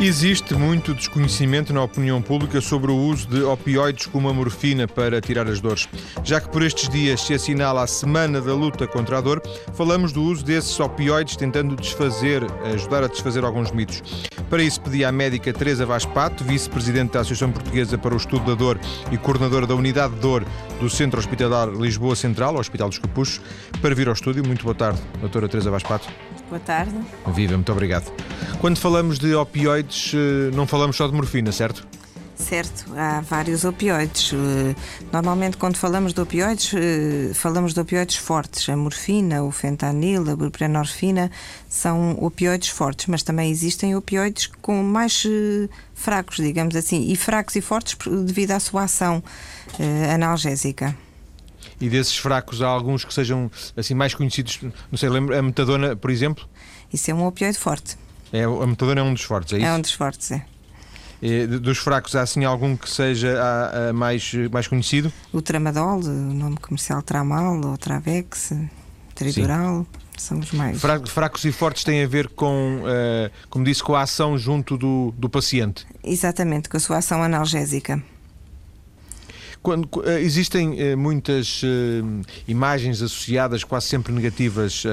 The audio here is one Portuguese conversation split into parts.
Existe muito desconhecimento na opinião pública sobre o uso de opioides como a morfina para tirar as dores. Já que por estes dias se assinala a Semana da Luta contra a Dor, falamos do uso desses opioides tentando desfazer, ajudar a desfazer alguns mitos. Para isso pedi à médica Teresa Vaz Pato, vice-presidente da Associação Portuguesa para o Estudo da Dor e coordenadora da Unidade de Dor do Centro Hospitalar Lisboa Central, Hospital dos Capuchos, para vir ao estúdio. Muito boa tarde, doutora Teresa Vaz Pato. Boa tarde. Viva, muito obrigado. Quando falamos de opioides, eh, não falamos só de morfina, certo? Certo, há vários opioides. Eh, normalmente, quando falamos de opioides, eh, falamos de opioides fortes. A morfina, o fentanil, a buprenorfina são opioides fortes, mas também existem opioides com mais fracos, digamos assim, e fracos e fortes devido à sua ação analgésica. E desses fracos há alguns que sejam assim mais conhecidos, não sei, lembro, a metadona, por exemplo? Isso é um opioide forte. É, a metadona é um dos fortes, é isso? É um dos fortes, é. E, dos fracos, há assim algum que seja a, a mais, mais conhecido? O tramadol, o nome comercial Tramal ou Travex, Tritural. Sim. São os mais. Fracos e fortes têm a ver com, uh, como disse, com a ação junto do, do paciente. Exatamente, com a sua ação analgésica. Quando, uh, existem uh, muitas uh, imagens associadas, quase sempre negativas,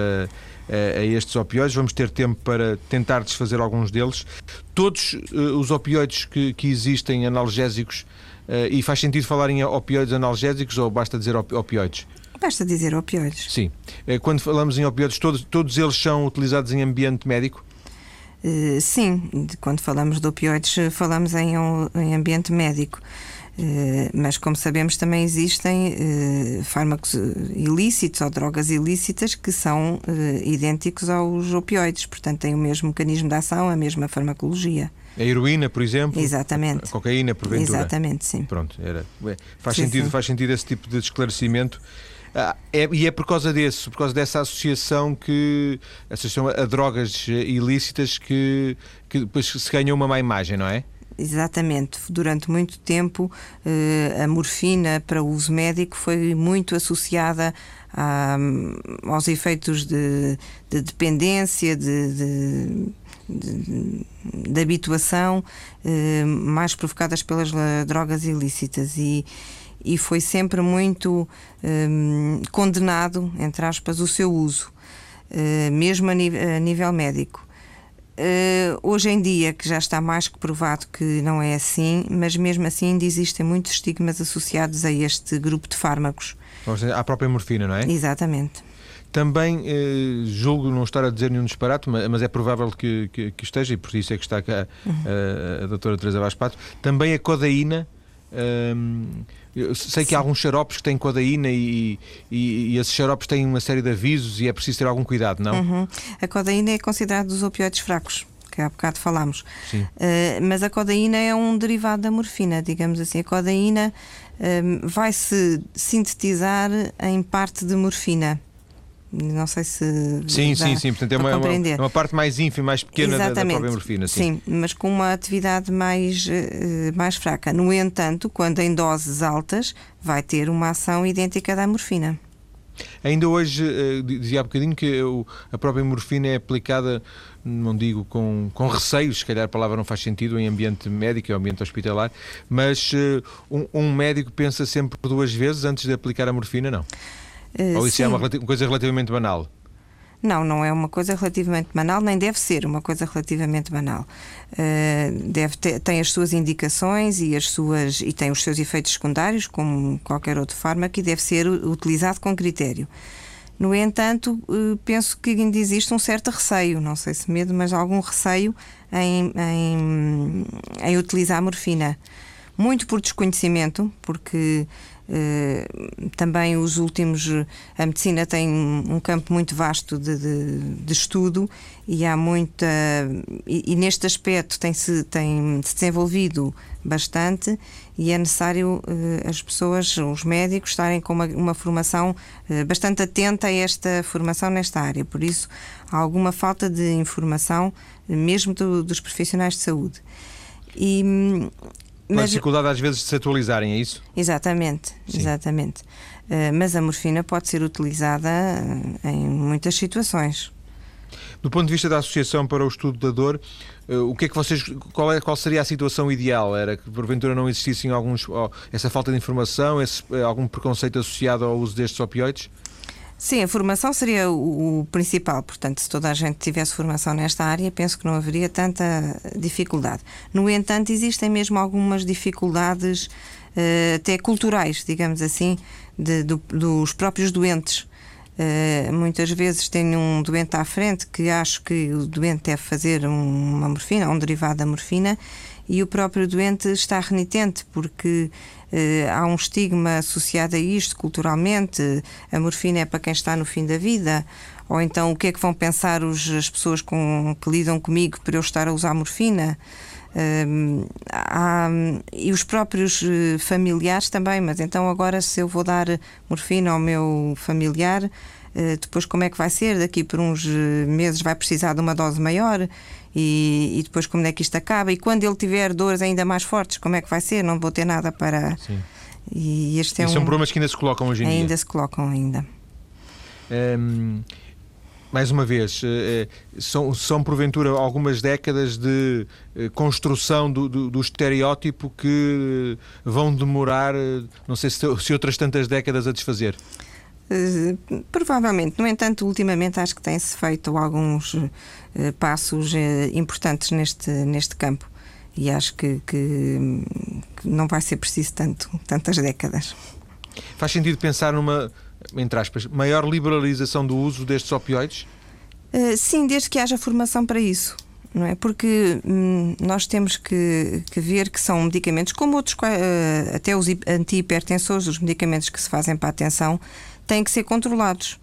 a estes opioides. Vamos ter tempo para tentar desfazer alguns deles. Todos os opioides que, que existem analgésicos, e faz sentido falar em opioides analgésicos ou basta dizer opioides? Basta dizer opioides. Sim. Quando falamos em opioides, todos, todos eles são utilizados em ambiente médico? sim, quando falamos de opioides, falamos em, em ambiente médico. Eh, mas, como sabemos, também existem eh, fármacos ilícitos ou drogas ilícitas que são eh, idênticos aos opioides, portanto, têm o mesmo mecanismo de ação, a mesma farmacologia. A heroína, por exemplo? Exatamente. A cocaína, porventura? Exatamente, sim. Pronto, era. Faz, sim, sentido, sim. faz sentido esse tipo de esclarecimento. Ah, é, e é por causa desse, por causa dessa associação que associação a drogas ilícitas que, que depois se ganha uma má imagem, não é? Exatamente. Durante muito tempo, eh, a morfina para uso médico foi muito associada a, aos efeitos de, de dependência, de, de, de, de habituação, eh, mais provocadas pelas drogas ilícitas. E, e foi sempre muito eh, condenado, entre aspas, o seu uso, mesmo a nível médico. Uh, hoje em dia, que já está mais que provado que não é assim, mas mesmo assim ainda existem muitos estigmas associados a este grupo de fármacos. À própria morfina, não é? Exatamente. Também uh, julgo não estar a dizer nenhum disparate, mas, mas é provável que, que, que, esteja, e por isso é que está cá uhum. uh, a doutora Teresa Vaz Pato. Também a codeína. Ehm, eu sei que há alguns xaropes que têm codeína e, e, e, esses xaropes têm uma série de avisos e é preciso ter algum cuidado, não? Uhum. A codeína é considerada dos opioides fracos que há bocado falámos. Uh, mas a codeína é um derivado da morfina, digamos assim. A codeína uh, vai se sintetizar em parte de morfina. Não sei se. Sim, sim, sim. Portanto, é uma, uma, uma, parte mais ínfima, mais pequena da, da, própria morfina. Sim. sim, mas com uma atividade mais, uh, mais fraca. No entanto, quando em doses altas, vai ter uma ação idêntica da morfina. Ainda hoje, uh, dizia há bocadinho que a própria morfina é aplicada, não digo com, com receios, se calhar a palavra não faz sentido em ambiente médico, em ambiente hospitalar, mas uh, um, um médico pensa sempre duas vezes antes de aplicar a morfina, não? Uh, Ou isso sim. é uma, uma coisa relativamente banal? Não, não é uma coisa relativamente banal, nem deve ser uma coisa relativamente banal. Uh, deve ter, tem as suas indicações e, as suas, e tem os seus efeitos secundários, como qualquer outro fármaco, e deve ser utilizado com critério. No entanto, uh, penso que ainda existe um certo receio, não sei se medo, mas algum receio em, em, em utilizar a morfina. Muito por desconhecimento, porque eh, também os últimos. A medicina tem um campo muito vasto de, de, de estudo e há muita. E, e, neste aspecto tem-se tem -se desenvolvido bastante e é necessário uh, as pessoas, os médicos, estarem com uma, uma formação uh, bastante atenta a esta formação nesta área. Por isso, há alguma falta de informação, mesmo do, dos profissionais de saúde. E, com mas, dificuldade às vezes de se atualizarem, é isso? Exatamente, Sim. exatamente. Uh, mas a morfina pode ser utilizada uh, em muitas situações. Do ponto de vista da Associação para o Estudo da Dor, eh, o que é que vocês, qual, é, qual seria a situação ideal? Era que porventura não existissem alguns, essa falta de informação, esse, eh, algum preconceito associado ao uso destes opioides? Sim, a formação seria o, principal. Portanto, se toda a gente tivesse formação nesta área, penso que não haveria tanta dificuldade. No entanto, existem mesmo algumas dificuldades, uh, até culturais, digamos assim, de, do, dos próprios doentes. Uh, muitas vezes tenho um doente à frente que acho que o doente deve fazer uma morfina, um derivado da morfina, e o próprio doente está renitente porque uh, há um estigma associado a isto culturalmente. A morfina é para quem está no fim da vida. Ou então, o que é que vão pensar os, as pessoas com, que lidam comigo por eu estar a usar morfina? Uh, há, e os próprios eh, familiares também, mas então agora se eu vou dar morfina ao meu familiar, uh, depois como é que vai ser? Daqui por uns meses vai precisar de uma dose maior e, e, depois como é que isto acaba? E quando ele tiver dores ainda mais fortes, como é que vai ser? Não vou ter nada para. Sim. E este é e um... são problemas que ainda se colocam hoje em ainda dia. Ainda se colocam ainda. Um mais uma vez, eh, eh, são, são porventura algumas décadas de eh, construção do, do, do estereótipo que vão demorar, não sei se, se outras tantas décadas a desfazer. Provavelmente. No entanto, ultimamente acho que tem-se feito alguns uh, passos uh, importantes neste, neste campo e acho que, que, que, não vai ser preciso tanto, tantas décadas. Faz sentido pensar numa entre aspas, maior liberalização do uso destes opioides? Uh, sim, desde que haja formação para isso. Não é? Porque hum, nós temos que, que, ver que são medicamentos, como outros, uh, até os antihipertensores, os medicamentos que se fazem para a atenção, têm que ser controlados.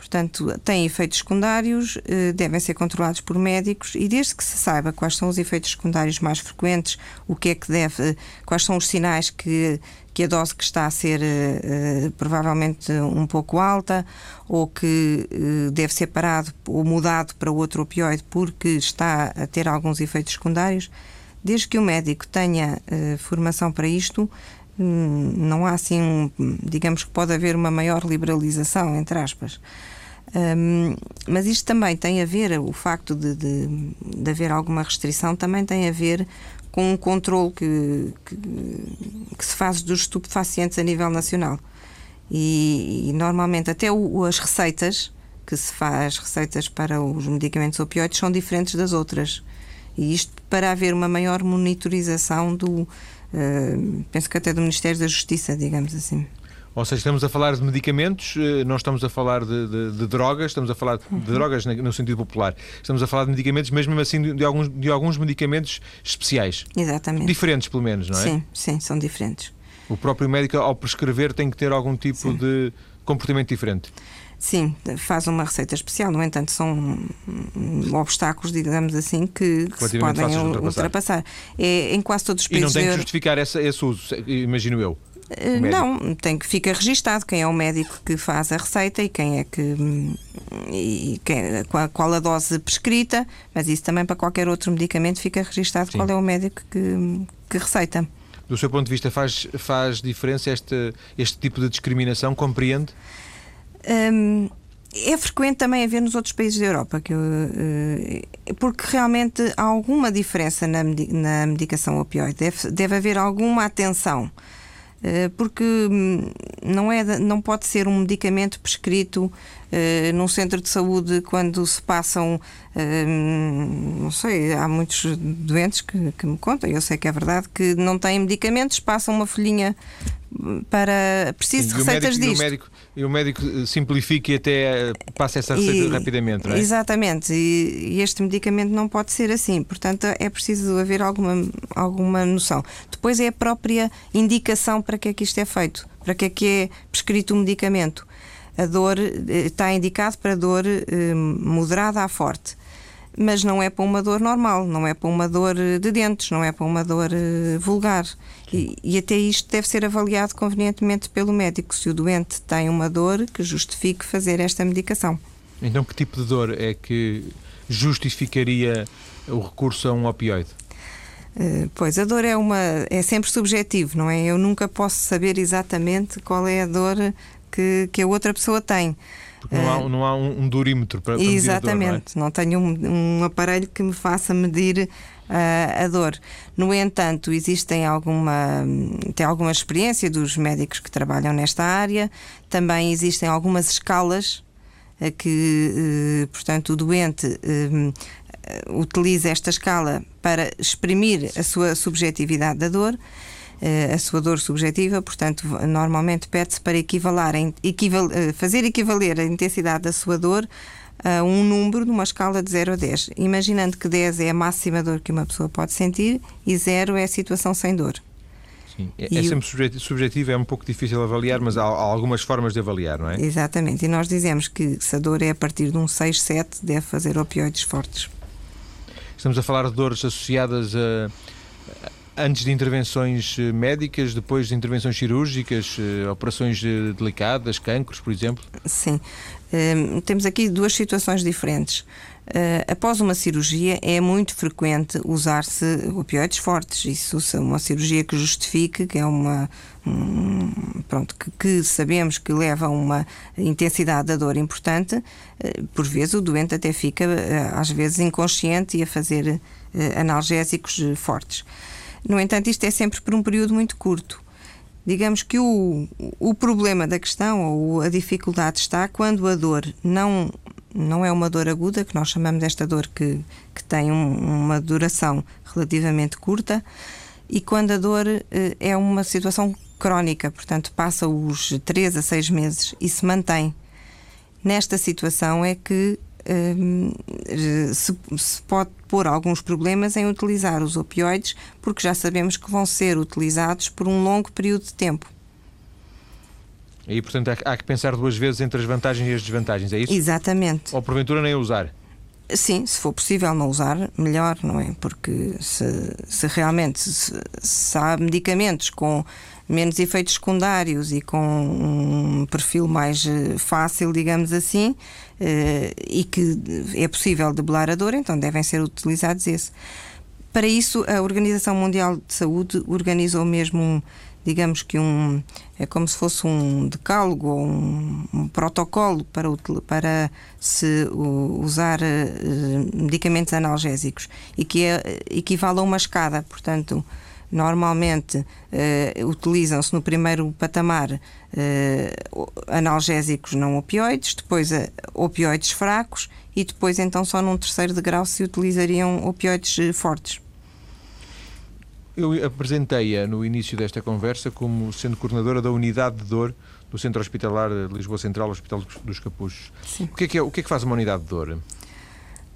Portanto, têm efeitos secundários, eh, devem ser controlados por médicos e desde que se saiba quais são os efeitos secundários mais frequentes, o que é que deve, quais são os sinais que, que a dose que está a ser uh, provavelmente um pouco alta ou que deve ser parado ou mudado para outro opioide porque está a ter alguns efeitos secundários, desde que o médico tenha formação para isto, não há assim, digamos que pode haver uma maior liberalização, entre aspas. Um, mas isto também tem a ver, o facto de, de, de, haver alguma restrição também tem a ver com um controle que, que, que se faz dos estupefacientes a nível nacional. E, e normalmente até o, as receitas que se faz, receitas para os medicamentos opioides são diferentes das outras. E isto para haver uma maior monitorização do, uh, penso que até do Ministério da Justiça, digamos assim. Ou seja, estamos a falar de medicamentos, eh, não estamos a falar de, de, de drogas, estamos a falar de, uhum. drogas no sentido popular. Estamos a falar de medicamentos, mesmo assim, de, de, alguns, de alguns medicamentos especiais. Exatamente. Diferentes, pelo menos, não é? Sim, sim, são diferentes. O próprio médico, ao prescrever, tem que ter algum tipo sim. de comportamento diferente. Sim, faz uma receita especial, no entanto, são obstáculos, digamos assim, que, que se podem ultrapassar. ultrapassar. É, em quase todos os países. E não tem que justificar essa, esse uso, imagino eu. Eh, não, tem que ficar registado quem é o médico que faz a receita e quem é que e quem, qual, qual, a dose prescrita, mas isso também para qualquer outro medicamento fica registado Sim. qual é o médico que, que receita. Do seu ponto de vista, faz, faz diferença este, este tipo de discriminação? Compreende? Hum, é frequente também haver nos outros países da Europa, que eh, porque realmente há alguma diferença na, na medicação opioide. Deve, deve haver alguma atenção. Eh, porque hum, não, é, não pode ser um medicamento prescrito uh, num centro de saúde quando se passam, uh, não sei, há muitos doentes que, que, me contam, eu sei que é verdade, que não têm medicamentos, passam uma folhinha para. Preciso de receitas médico, disto. E o, médico, e o médico simplifica e até passa essa receita e, rapidamente, não é? Exatamente, e, e, este medicamento não pode ser assim, portanto é preciso haver alguma, alguma noção. Depois é a própria indicação para que é que isto é feito, para que é que é prescrito o medicamento. A dor eh, está indicado para dor eh, moderada a forte mas não é para uma dor normal, não é para uma dor de dentes, não é para uma dor uh, vulgar. E, e, até isto deve ser avaliado convenientemente pelo médico, se o doente tem uma dor que justifique fazer esta medicação. Então, que tipo de dor é que justificaria o recurso a um opioide? Uh, pois, a dor é, uma, é sempre subjetivo, não é? Eu nunca posso saber exatamente qual é a dor que, que a outra pessoa tem. Porque não há, eh, não há um, um durímetro para, para Exatamente, dor, não, é? não, tenho um, um, aparelho que me faça medir uh, a dor. No entanto, existem alguma, tem alguma experiência dos médicos que trabalham nesta área, também existem algumas escalas a que, uh, portanto, o doente utiliza esta escala para exprimir a sua subjetividade da dor a sua dor subjetiva, portanto, normalmente pede-se para equivalar, equival, fazer equivaler a intensidade da sua dor a um número numa escala de 0 a 10, imaginando que 10 é a máxima dor que uma pessoa pode sentir e 0 é a situação sem dor. Sim, é, é sempre subjetivo, é um pouco difícil avaliar, mas há, há, algumas formas de avaliar, não é? Exatamente, e nós dizemos que se a dor é a partir de um 6, 7, deve fazer opioides fortes. Estamos a falar de dores associadas a antes de intervenções eh, médicas, depois de intervenções cirúrgicas, eh, operações eh, delicadas, cancros, por exemplo? Sim. temos aqui duas situações diferentes. após uma cirurgia, é muito frequente usar-se opioides fortes. Isso é uma cirurgia que justifique, que é uma. Um, pronto, que, que, sabemos que leva a uma intensidade da dor importante. por vezes, o doente até fica, às vezes, inconsciente e a fazer analgésicos fortes. No entanto, isto é sempre por um período muito curto. Digamos que o, o problema da questão ou a dificuldade está quando a dor não, não é uma dor aguda, que nós chamamos desta dor que, que tem um, uma duração relativamente curta, e quando a dor eh, é uma situação crónica, portanto, passa os 3 a 6 meses e se mantém. Nesta situação é que se, se, pode pôr alguns problemas em utilizar os opioides, porque já sabemos que vão ser utilizados por um longo período de tempo. E, portanto, há que pensar duas vezes entre as vantagens e as desvantagens, é isso? Exatamente. Ou porventura nem usar? Sim, se for possível não usar, melhor, não é? Porque se, se realmente se, se há medicamentos com menos efeitos secundários e com um perfil mais eh, fácil, digamos assim, eh, e que é possível debelar a dor, então devem ser utilizados esse. Para isso, a Organização Mundial de Saúde organizou mesmo um, digamos que um é como se fosse um decálogo ou um, um protocolo para, para se usar uh, medicamentos analgésicos e que é, equivale a uma escada, portanto normalmente uh, utilizam-se no primeiro patamar uh, analgésicos não opioides, depois opioides fracos e depois então só num terceiro degrau se utilizariam opioides fortes. Eu apresentei-a no início desta conversa como sendo coordenadora da unidade de dor do Centro Hospitalar de Lisboa Central, Hospital dos Capuchos. Sim. O que, é que é, o que é que faz uma unidade de dor?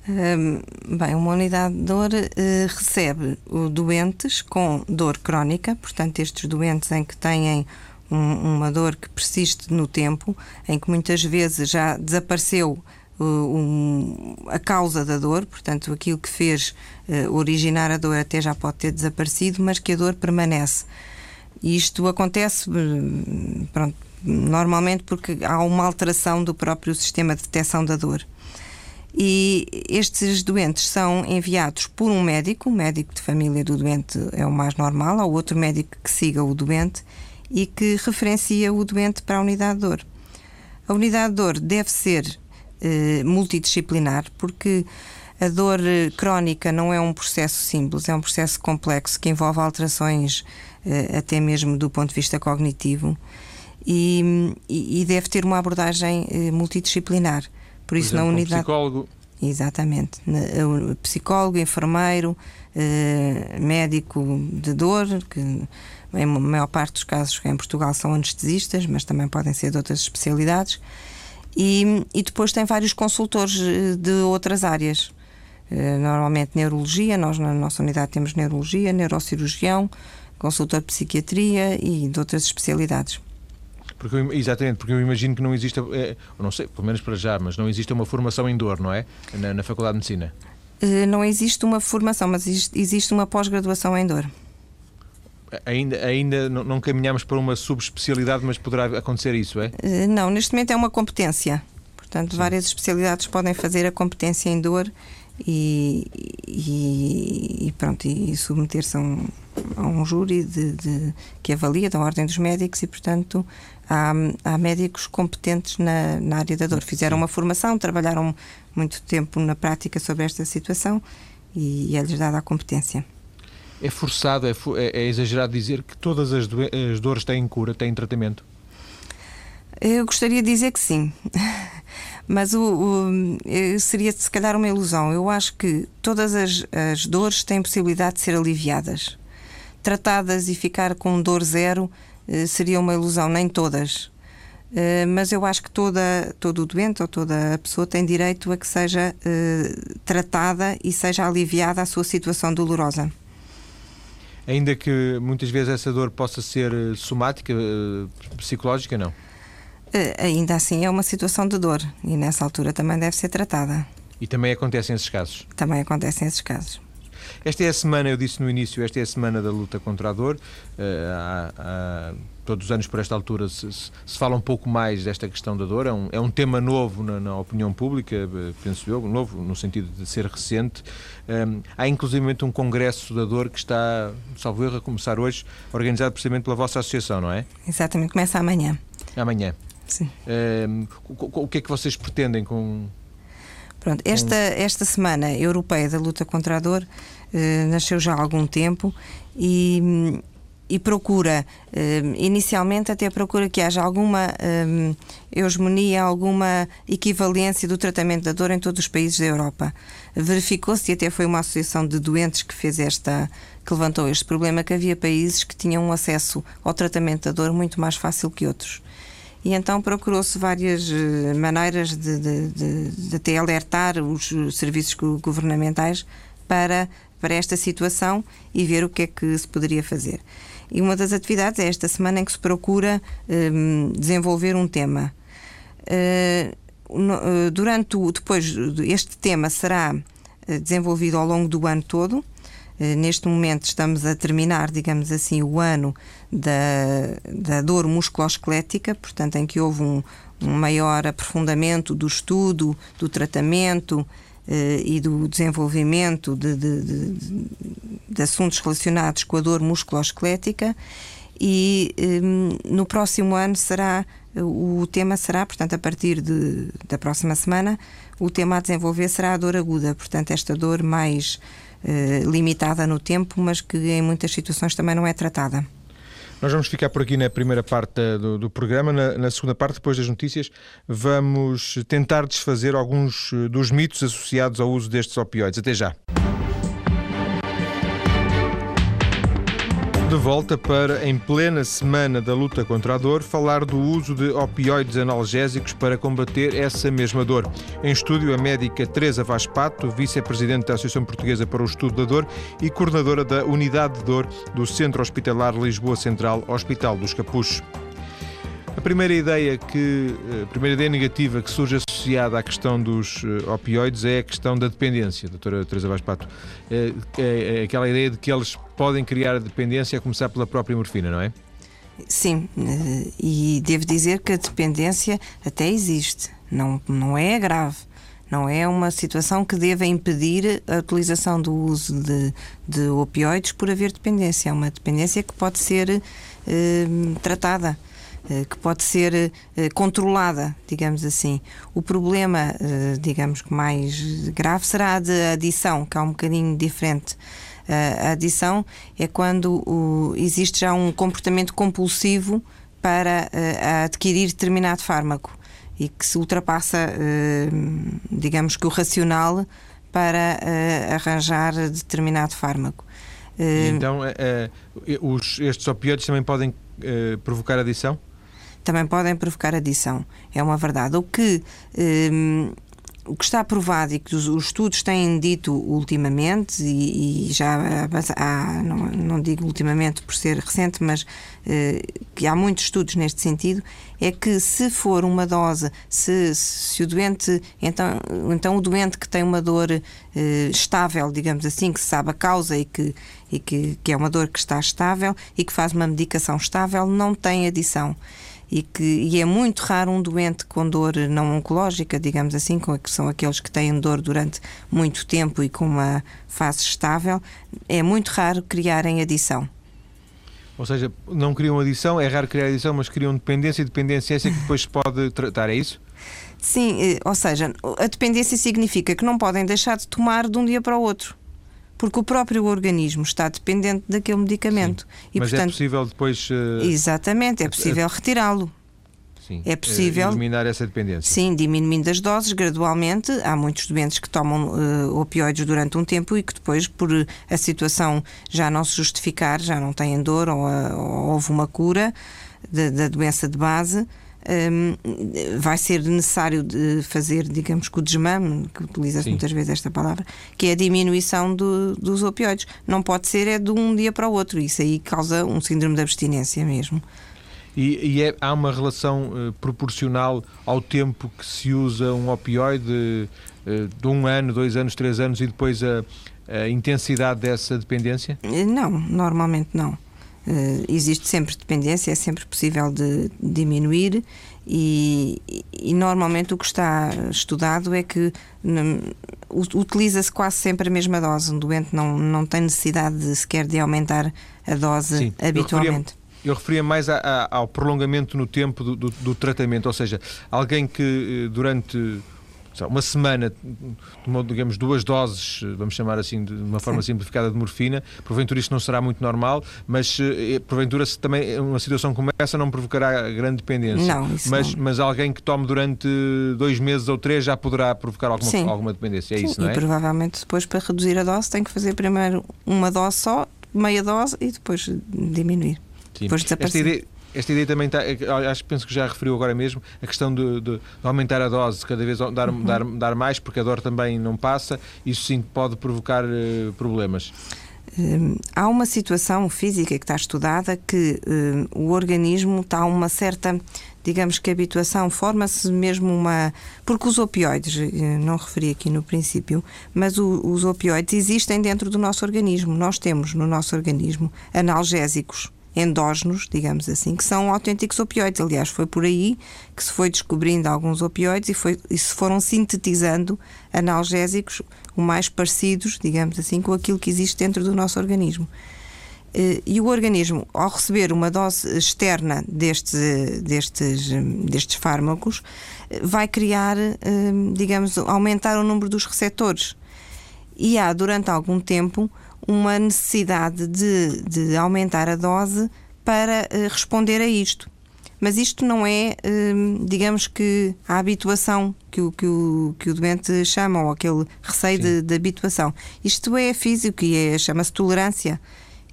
bem, uma unidade de dor uh, recebe doentes com dor crónica, portanto, estes doentes em que têm um, uma dor que persiste no tempo, em que muitas vezes já desapareceu um, a causa da dor, portanto, aquilo que fez uh, originar a dor até já pode ter desaparecido, mas que a dor permanece. Isto acontece, hum, pronto, normalmente porque há uma alteração do próprio sistema de detecção da dor. E estes doentes são enviados por um médico, o médico de família do doente é o mais normal, ou outro médico que siga o doente e que referencia o doente para a unidade de dor. A unidade de dor deve ser eh, multidisciplinar, porque a dor eh, crónica não é um processo simples, é um processo complexo que envolve alterações eh, até mesmo do ponto de vista cognitivo e, e deve ter uma abordagem eh, multidisciplinar. Por, isso, exemplo, na unidade. Um psicólogo. Exatamente. Psicólogo, enfermeiro, eh, médico de dor, que em maior parte dos casos em Portugal são anestesistas, mas também podem ser de outras especialidades. E, e depois tem vários consultores eh, de outras áreas. Eh, normalmente neurologia, nós na nossa unidade temos neurologia, neurocirurgião, consultor de psiquiatria e de outras especialidades. Porque eu, exatamente, porque eu imagino que não existe, é, não sei, pelo menos para já, mas não existe uma formação em dor, não é? Na, na Faculdade de Medicina. Eh, não existe uma formação, mas existe uma pós-graduação em dor. Ainda, ainda não caminhamos para uma subespecialidade, mas poderá acontecer isso, é? Eh, não, neste momento é uma competência. Portanto, Sim. várias especialidades podem fazer a competência em dor e, e, e pronto, e submeter-se a um, a um júri de, de, que avalia da Ordem dos Médicos e, portanto, há, há médicos competentes na, na área da dor. Fizeram uma formação, trabalharam muito tempo na prática sobre esta situação e é-lhes dada a competência. É forçado, é, é, é exagerado dizer que todas as, as dores têm cura, têm tratamento? Eu gostaria de dizer que sim. Mas o, o, seria se calhar uma ilusão. Eu acho que todas as, as dores têm possibilidade de ser aliviadas. Tratadas e ficar com dor zero eh, seria uma ilusão, nem todas. Eh, mas eu acho que toda, todo o doente ou toda a pessoa tem direito a que seja eh, tratada e seja aliviada a sua situação dolorosa. Ainda que muitas vezes essa dor possa ser somática, psicológica, não? Ainda assim é uma situação de dor e nessa altura também deve ser tratada. E também acontecem esses casos? Também acontecem esses casos. Esta é a semana, eu disse no início, esta é a semana da luta contra a dor. Uh, há, há, todos os anos, por esta altura, se, se, fala um pouco mais desta questão da dor. É um, é um tema novo na, na, opinião pública, eh, penso eu, novo no sentido de ser recente. Um, ehm, há inclusivamente um congresso da dor que está, salvo erro, a começar hoje, organizado precisamente pela vossa associação, não é? Exatamente, começa amanhã. Amanhã. Sim. Um, ehm, o, o que é que vocês pretendem com. Pronto, esta, esta semana europeia da luta contra a dor eh, nasceu já há algum tempo e, e procura, eh, inicialmente até procura que haja alguma eh, alguma equivalência do tratamento da dor em todos os países da Europa. Verificou-se, e até foi uma associação de doentes que fez esta, que levantou este problema, que havia países que tinham um acesso ao tratamento da dor muito mais fácil que outros. E então procurou-se várias maneiras de, de, de, de até alertar os serviços governamentais para para esta situação e ver o que é que se poderia fazer. E uma das atividades é esta semana em que se procura um, desenvolver um tema. Uh, durante o, depois este tema será desenvolvido ao longo do ano todo. Neste momento estamos a terminar, digamos assim, o ano da, da dor musculoesquelética, portanto, em que houve um, um maior aprofundamento do estudo, do tratamento, Uh, e do desenvolvimento de, de, de, de, assuntos relacionados com a dor musculoesquelética. E um, no próximo ano será o tema será, portanto, a partir da próxima semana, o tema a desenvolver será a dor aguda, portanto, esta dor mais limitada no tempo, mas que em muitas situações também não é tratada. Nós vamos ficar por aqui na primeira parte do, do programa. Na, na, segunda parte, depois das notícias, vamos tentar desfazer alguns eh, dos mitos associados ao uso destes opioides. Até já. De volta para, em plena semana da luta contra a dor, falar do uso de opioides analgésicos para combater essa mesma dor. Em estúdio, a médica Teresa Vaz Pato, vice-presidente da Associação Portuguesa para o Estudo da Dor e coordenadora da Unidade de Dor do Centro Hospitalar Lisboa Central, Hospital dos Capuchos. A primeira ideia que, a primeira ideia negativa que surge associada à questão dos eh, opioides é a questão da dependência, doutora Teresa Vaz Pato. É, é, é aquela ideia de que eles podem criar dependência a começar pela própria morfina, não é? Sim, eh, e devo dizer que a dependência até existe, não, não é grave. Não é uma situação que deva impedir a utilização do uso de, de opioides por haver dependência. É uma dependência que pode ser eh, tratada. Eh, que pode ser eh, controlada, digamos assim. O problema, eh, digamos que mais grave, será a de adição, que é um bocadinho diferente. A adição é quando existe já um comportamento compulsivo para adquirir determinado fármaco e que se ultrapassa, digamos que o racional para arranjar determinado fármaco. então, estes opioides também podem provocar adição? Também podem provocar adição. É uma verdade. O que, um, o que está provado e que os, os estudos têm dito ultimamente, e, e já há, não, não, digo ultimamente por ser recente, mas uh, que há muitos estudos neste sentido, é que se for uma dose, se, se o doente, então, então o doente que tem uma dor uh, estável, digamos assim, que sabe a causa e que, e que, que é uma dor que está estável e que faz uma medicação estável, não tem adição e que e é muito raro um doente com dor não oncológica, digamos assim, que são aqueles que têm dor durante muito tempo e com uma fase estável, é muito raro criarem adição. Ou seja, não criam adição, é raro criar adição, mas criam dependência e dependência é essa que depois se pode tratar, é isso? Sim, eh, ou seja, a dependência significa que não podem deixar de tomar de um dia para o outro. Porque o próprio organismo está dependente daquele medicamento. E, mas é portanto, é possível depois. Uh, exatamente, é possível retirá-lo. Sim, é possível eliminar essa dependência. Sim, diminuindo as doses gradualmente. Há muitos doentes que tomam uh, opioides durante um tempo e que depois, por a situação já não se justificar, já não têm dor ou, ou houve uma cura da doença de base, um, vai ser necessário de fazer, digamos que o desmame, que utiliza-se muitas vezes esta palavra, que é a diminuição do, dos opioides. Não pode ser é de um dia para o outro. Isso aí causa um síndrome de abstinência mesmo. E, e é, há uma relação uh, proporcional ao tempo que se usa um opioide uh, de um ano, dois anos, três anos e depois a, a intensidade dessa dependência? Não, normalmente não. Uh, existe sempre dependência, é sempre possível de diminuir e, e, normalmente o que está estudado é que utiliza-se quase sempre a mesma dose. Um doente não, não tem necessidade de, sequer de aumentar a dose Sim, habitualmente. Eu referia mais a, a, ao prolongamento no tempo do, do, do, tratamento, ou seja, alguém que eh, durante uma semana, digamos, duas doses, vamos chamar assim, de uma forma Sim. simplificada de morfina, porventura isto não será muito normal, mas eh, porventura se também uma situação como essa não provocará grande dependência. Não, isso mas, não. mas alguém que tome durante dois meses ou três já poderá provocar alguma, alguma dependência, é Sim, isso, não é? E provavelmente depois para reduzir a dose tem que fazer primeiro uma dose só, meia dose e depois diminuir. Sim. Depois desaparecer. Esta ideia também está, acho que penso que já referiu agora mesmo, a questão de, de, de aumentar a dose, cada vez dar, uhum. dar, dar mais, porque a dor também não passa, isso sim pode provocar uh, problemas. Hum, há uma situação física que está estudada que hum, o organismo está a uma certa, digamos que habituação, forma-se mesmo uma. Porque os opioides, eh, não referi aqui no princípio, mas o, os opioides existem dentro do nosso organismo. Nós temos no nosso organismo analgésicos endógenos, digamos assim, que são autênticos opioides. Aliás, foi por aí que se foi descobrindo alguns opioides e, foi, e se foram sintetizando analgésicos o mais parecidos, digamos assim, com aquilo que existe dentro do nosso organismo. Eh, e o organismo, ao receber uma dose externa destes, destes, destes fármacos, eh, vai criar, eh, digamos, aumentar o número dos receptores. E há, durante algum tempo, uma necessidade de, de aumentar a dose para uh, responder a isto. Mas isto não é, uh, digamos que, a habituação que o, que o, que o doente chama, ou aquele receio de, de, habituação. Isto é físico e é, chama-se tolerância.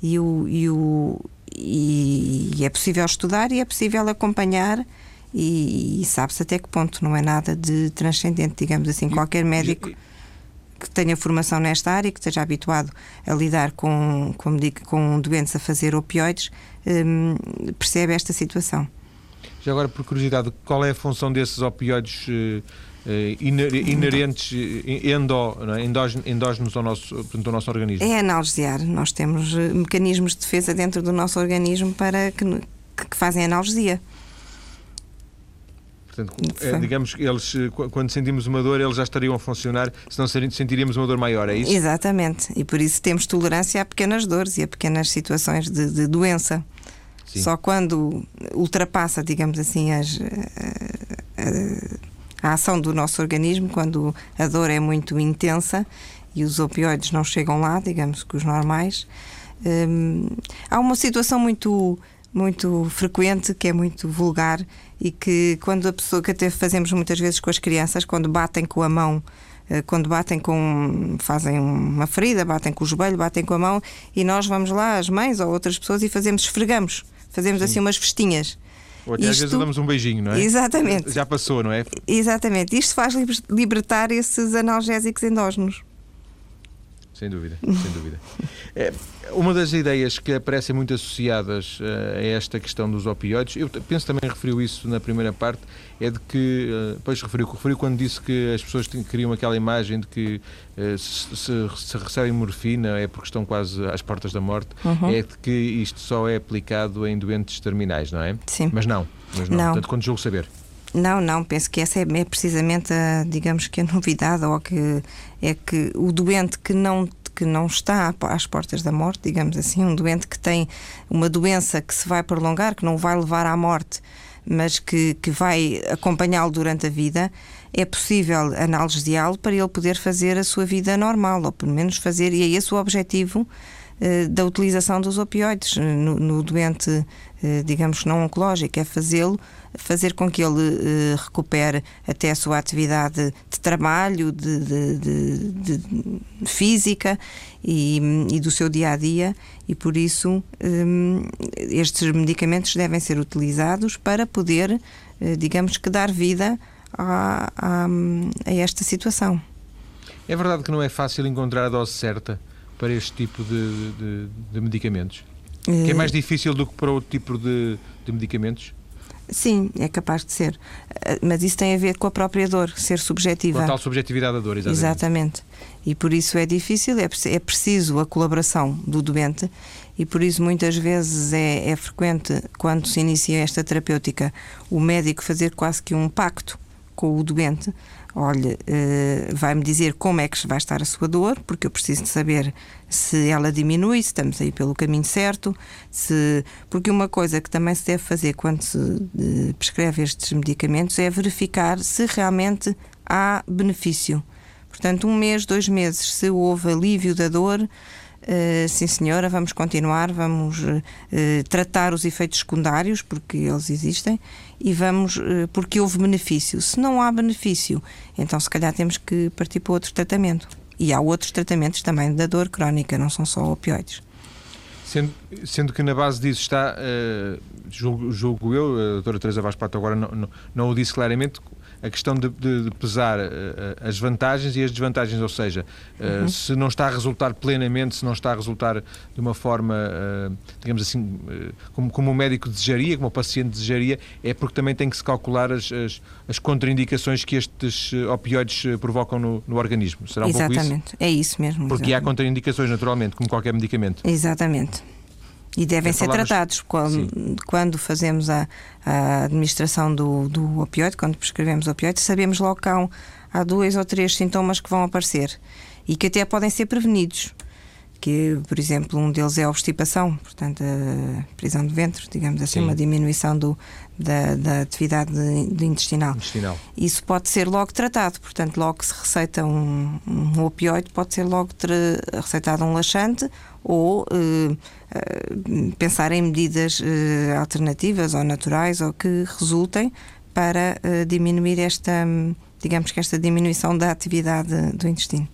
E, o, e, o, e, é possível estudar e é possível acompanhar e, e sabe-se até que ponto. Não é nada de transcendente, digamos assim. Qualquer médico que tenha formação nesta área, que esteja habituado a lidar com, como digo, com doentes a fazer opioides, um, percebe esta situação. Já agora, por curiosidade, qual é a função desses opioides uh, inerentes, endo, é? endógenos ao nosso, portanto, ao nosso organismo? É analgesiar. Nós temos mecanismos de defesa dentro do nosso organismo para que, que fazem analgesia. Portanto, é, digamos que eles, eh, quando sentimos uma dor, eles já estariam a funcionar, senão sentiríamos uma dor maior, é isso? Exatamente. E por isso temos tolerância a pequenas dores e a pequenas situações de, de doença. Sim. Só quando ultrapassa, digamos assim, as, a, eh, a, a ação do nosso organismo, quando a dor é muito intensa e os opioides não chegam lá, digamos que os normais, hum, há uma situação muito muito frequente, que é muito vulgar e que quando a pessoa que até fazemos muitas vezes com as crianças, quando batem com a mão, eh, quando batem com fazem uma ferida, batem com o joelho, batem com a mão e nós vamos lá, as mães ou outras pessoas e fazemos esfregamos, fazemos Sim. assim umas festinhas. Ou até Isto, às vezes damos um beijinho, não é? Exatamente. Já passou, não é? Exatamente. Isto faz libertar esses analgésicos endógenos. Sem dúvida, sem dúvida. É, uma das ideias que aparecem muito associadas uh, a esta questão dos opioides, eu penso também referiu isso na primeira parte, é de que, uh, pois referiu, referiu quando disse que as pessoas criam aquela imagem de que uh, se, se, se, recebem morfina é porque estão quase às portas da morte, uhum. é de que isto só é aplicado em doentes terminais, não é? Sim. Mas não, mas não. não. Portanto, quando julgo saber. Não, não, penso que essa é, é, precisamente a, digamos que a novidade, ou que é que o doente que não que não está às portas da morte, digamos assim, um doente que tem uma doença que se vai prolongar, que não vai levar à morte, mas que, que vai acompanhá-lo durante a vida, é possível anestesiá-lo para ele poder fazer a sua vida normal, ou pelo menos fazer, e é esse o objetivo da utilização dos opioides no, no doente, eh, digamos, não oncológico, é fazê-lo, fazer com que ele eh, recupere até a sua atividade de trabalho, de, de, de, de física e, e, do seu dia a dia, e por isso estes medicamentos devem ser utilizados para poder, digamos que, dar vida a, a, a esta situação. É verdade que não é fácil encontrar a dose certa para este tipo de, de, de medicamentos? É... Que é mais difícil do que para outro tipo de, de medicamentos? Sim, é capaz de ser. Eh, mas isso tem a ver com a própria dor, ser subjetiva. Com a tal subjetividade da dor, exatamente. Exatamente. E por isso é difícil, é, é preciso a colaboração do doente e por isso muitas vezes é, é frequente, quando se inicia esta terapêutica, o médico fazer quase que um pacto com o doente olha, uh, vai-me dizer como é que vai estar a sua dor, porque eu preciso de saber se ela diminui, se estamos aí pelo caminho certo, se porque uma coisa que também se deve fazer quando se uh, prescreve estes medicamentos é verificar se realmente há benefício. Portanto, um mês, dois meses, se houve alívio da dor, Uh, sim, senhora, vamos continuar, vamos uh, tratar os efeitos secundários, porque eles existem, e vamos, uh, porque houve benefício. Se não há benefício, então se calhar temos que partir para outro tratamento. E há outros tratamentos também da dor crónica, não são só opioides. Sendo, sendo que na base disso está, julgo, julgo, eu, a doutora Teresa Vaz Pato agora não, não, não o disse claramente, a questão de, de, de pesar uh, as vantagens e as desvantagens, ou seja, uh, uhum. se não está a resultar plenamente, se não está a resultar de uma forma, uh, digamos assim, como, como o médico desejaria, como o paciente desejaria, é porque também tem que se calcular as, as, as contraindicações que estes opioides provocam no, no organismo. Será um exatamente. pouco isso? Exatamente, é isso mesmo. Porque exatamente. há contraindicações, naturalmente, como qualquer medicamento. Exatamente. E devem ser tratados quando, quando fazemos a, a administração do, do opioide, quando prescrevemos opioide, sabemos logo que há, há dois ou três sintomas que vão aparecer e que até podem ser prevenidos. Que, por exemplo, um deles é a obstipação, portanto, a prisão de ventre, digamos assim, Sim. uma diminuição do, da, da atividade de, intestinal. intestinal. Isso pode ser logo tratado, portanto, logo que se receita um, um opioide, pode ser logo receitado um laxante ou uh, uh, pensar em medidas uh, alternativas ou naturais ou que resultem para diminuir esta, digamos que esta diminuição da atividade do intestino.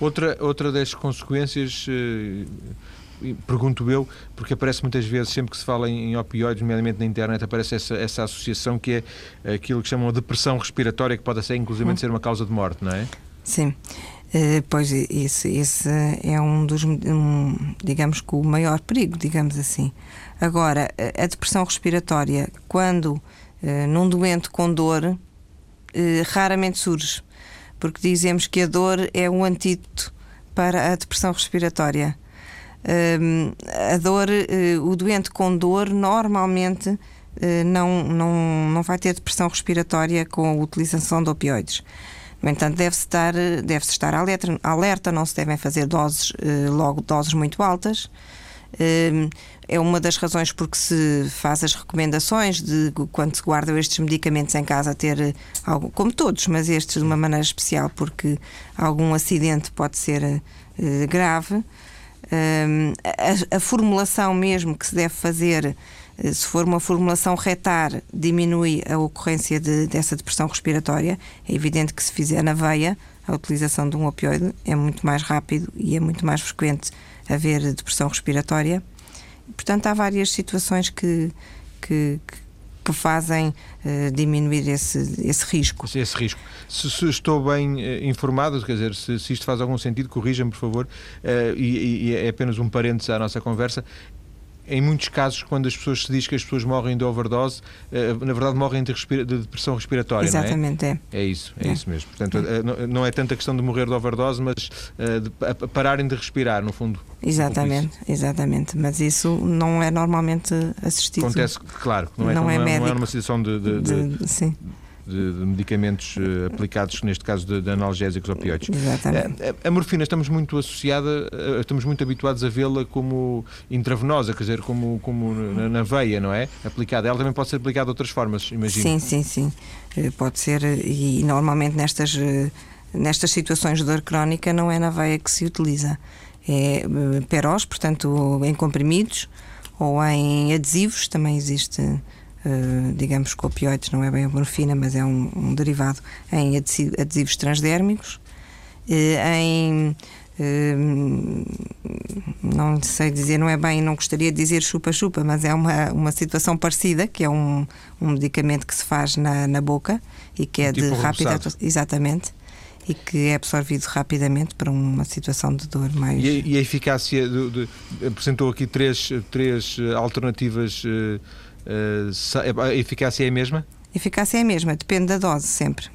Outra, outra das consequências pergunto eu, porque aparece muitas vezes, sempre que se fala em, opioides, nomeadamente na internet, aparece essa, essa associação que é aquilo que chamam de depressão respiratória, que pode ser, inclusive, hum. ser uma causa de morte, não é? Sim. Uh, pois esse, esse é um dos, um, digamos que o maior perigo, digamos assim. Agora, a depressão respiratória, quando uh, num doente com dor, uh, raramente surge, porque dizemos que a dor é um antídoto para a depressão respiratória. a dor, o doente com dor normalmente não, não, não vai ter depressão respiratória com a utilização de opioides. No entanto, deve-se estar, deve estar alerta, alerta, não se devem fazer doses, eh, logo doses muito altas. Eh, é uma das razões porque se faz as recomendações de quando se guardam estes medicamentos em casa ter algo, como todos, mas estes de uma maneira especial porque algum acidente pode ser eh, grave. A, a formulação mesmo que se deve fazer eh, se for uma formulação retar, diminui a ocorrência de, dessa depressão respiratória. É evidente que se fizer na veia, a utilização de um opioide é muito mais rápido e é muito mais frequente haver depressão respiratória. Portanto, há várias situações que, que, que fazem uh, diminuir esse, esse risco. Esse risco. Se, se estou bem uh, informado, quer dizer, se, se, isto faz algum sentido, corrija-me, por favor, uh, e, e, é apenas um parênteses à nossa conversa em muitos casos, quando as pessoas se diz que as pessoas morrem de overdose, eh, na verdade morrem de, respira de depressão respiratória, Exatamente, é? é? É isso, é, é. isso mesmo. Portanto, é. não é tanta questão de morrer de overdose, mas de pararem de respirar, no fundo. Exatamente, exatamente. Mas isso não é normalmente assistido. Acontece, claro, não é, não, é, não é, não é uma situação de, de, de sim de, de medicamentos uh, aplicados, neste caso de, de analgésicos opioides. Exatamente. A, a, morfina estamos muito associada, estamos muito habituados a vê-la como intravenosa, quer dizer, como, como na, na, veia, não é? Aplicada. Ela também pode ser aplicada de outras formas, imagino. Sim, sim, sim. Pode ser, e normalmente nestas, nestas situações de dor crónica não é na veia que se utiliza. É perós, portanto, em comprimidos ou em adesivos, também existe Uh, digamos que opioides não é bem a morfina, mas é um, um derivado em adesivos transdérmicos, uh, em uh, não sei dizer, não é bem, não gostaria de dizer chupa-chupa, mas é uma, uma situação parecida, que é um, um medicamento que se faz na, na boca e que é tipo de rápida. Exatamente e que é absorvido rapidamente para uma situação de dor mais. E a, e a eficácia, de, de, apresentou aqui três, três alternativas Uh, a eficácia é a mesma? A eficácia é a mesma, depende da dose sempre.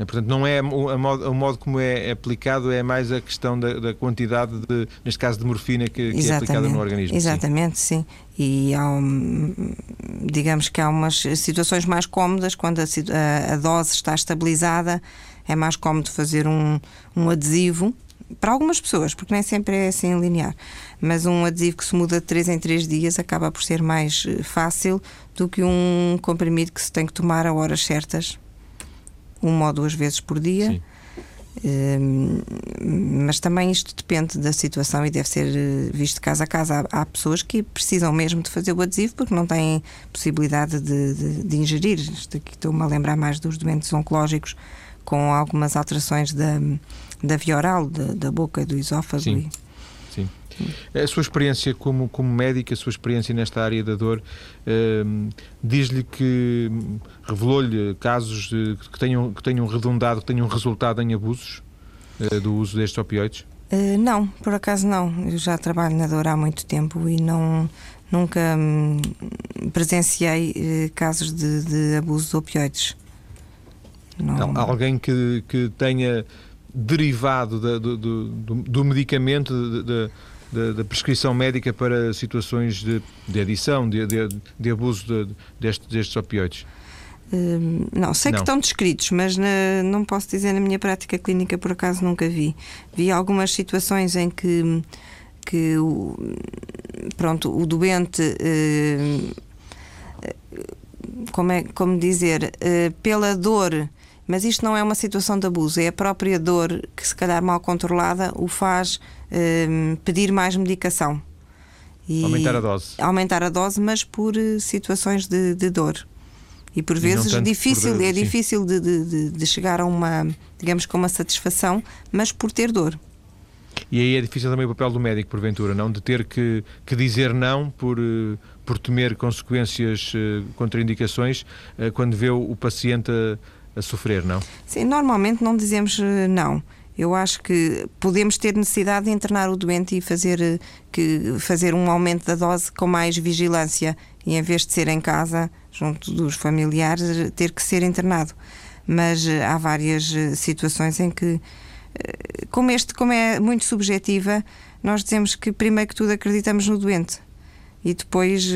É, portanto, não é o, modo, o modo como é aplicado, é mais a questão da, da quantidade, de, neste caso, de morfina que, que é aplicada no organismo. Exatamente, sim. sim. E há, um, digamos que há umas situações mais cómodas quando a, a, a, dose está estabilizada, é mais cómodo fazer um, um adesivo para algumas pessoas, porque nem sempre é assim linear. Mas um adesivo que se muda de 3 em 3 dias acaba por ser mais eh, fácil do que um comprimido que se tem que tomar a horas certas, uma ou duas vezes por dia. Uh, mas também isto depende da situação e deve ser eh, visto caso a caso. Há, há, pessoas que precisam mesmo de fazer o adesivo porque não têm possibilidade de, de, de ingerir. Isto aqui estou-me a lembrar mais dos doentes oncológicos com algumas alterações da, da via oral, da, da boca, do esófago. Sim. Sim. A sua experiência como, como médica, a sua experiência nesta área da dor, uh, diz-lhe que revelou-lhe casos de, que, tenham, que tenham redundado, que tenham resultado em abusos uh, do uso destes opioides? Uh, não, por acaso não. Eu já trabalho na dor há muito tempo e não, nunca hum, presenciei eh, casos de, de abuso de opioides. Não... Alguém que, que tenha derivado da, do, do, do, medicamento, da, prescrição médica para situações de, de adição, de, de, abuso de, destes, destes opioides? Hum, não, sei não. que estão descritos, mas na, não posso dizer na minha prática clínica por acaso nunca vi. Vi algumas situações em que, que o, pronto, o doente. Hum, como, é, como dizer, hum, pela dor mas isto não é uma situação de abuso, é a própria dor que, se calhar mal controlada, o faz um, pedir mais medicação. E aumentar a dose. Aumentar a dose, mas por uh, situações de, de, dor. E por vezes e difícil, por, é sim. difícil de, de, de, chegar a uma, digamos, com uma satisfação, mas por ter dor. E aí é difícil também o papel do médico, porventura, não? De ter que, que dizer não por, uh, por temer consequências, uh, contraindicações, quando vê o, o paciente a a sofrer, não? Sim, normalmente não dizemos eh, não. Eu acho que podemos ter necessidade de internar o doente e fazer, eh, que, fazer um aumento da dose com mais vigilância e em vez de ser em casa, junto dos familiares, ter que ser internado. Mas eh, há várias situações em que, como este, como é muito subjetiva, nós dizemos que primeiro que tudo acreditamos no doente e depois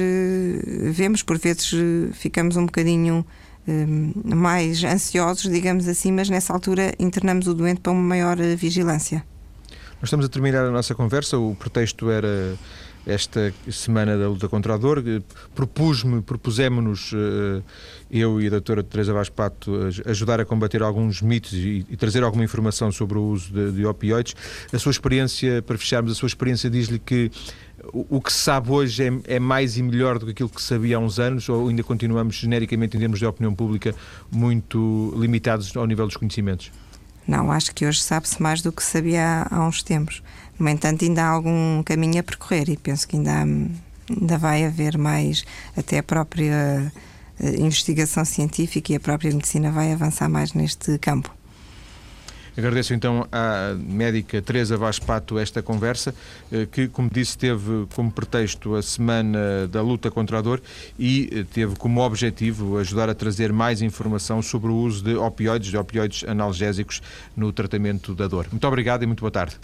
vemos, por vezes ficamos um bocadinho mais ansiosos, digamos assim, mas nessa altura internamos o doente para uma maior eh, vigilância. Nós estamos a terminar a nossa conversa. O pretexto era esta semana da luta contra a dor. Propus-me, propusemos, eh, eu e a doutora Teresa Vaz Pato, ajudar a combater alguns mitos e, trazer alguma informação sobre o uso de, de opioides. A sua experiência, para fecharmos, a sua experiência diz-lhe que o, que se sabe hoje é, é, mais e melhor do que aquilo que sabia há uns anos ou ainda continuamos genericamente em termos de opinião pública muito limitados ao nível dos conhecimentos? Não, acho que hoje sabe-se mais do que sabia há, há uns tempos. No entanto, ainda há algum caminho a percorrer e penso que ainda, há, ainda vai haver mais, até a própria eh, investigação científica e a própria medicina vai avançar mais neste campo. Agradeço então à médica Teresa Vaz Pato esta conversa, eh, que, como disse, teve como pretexto a semana da luta contra a dor e eh, teve como objetivo ajudar a trazer mais informação sobre o uso de opioides, de opioides analgésicos no tratamento da dor. Muito obrigado e muito boa tarde.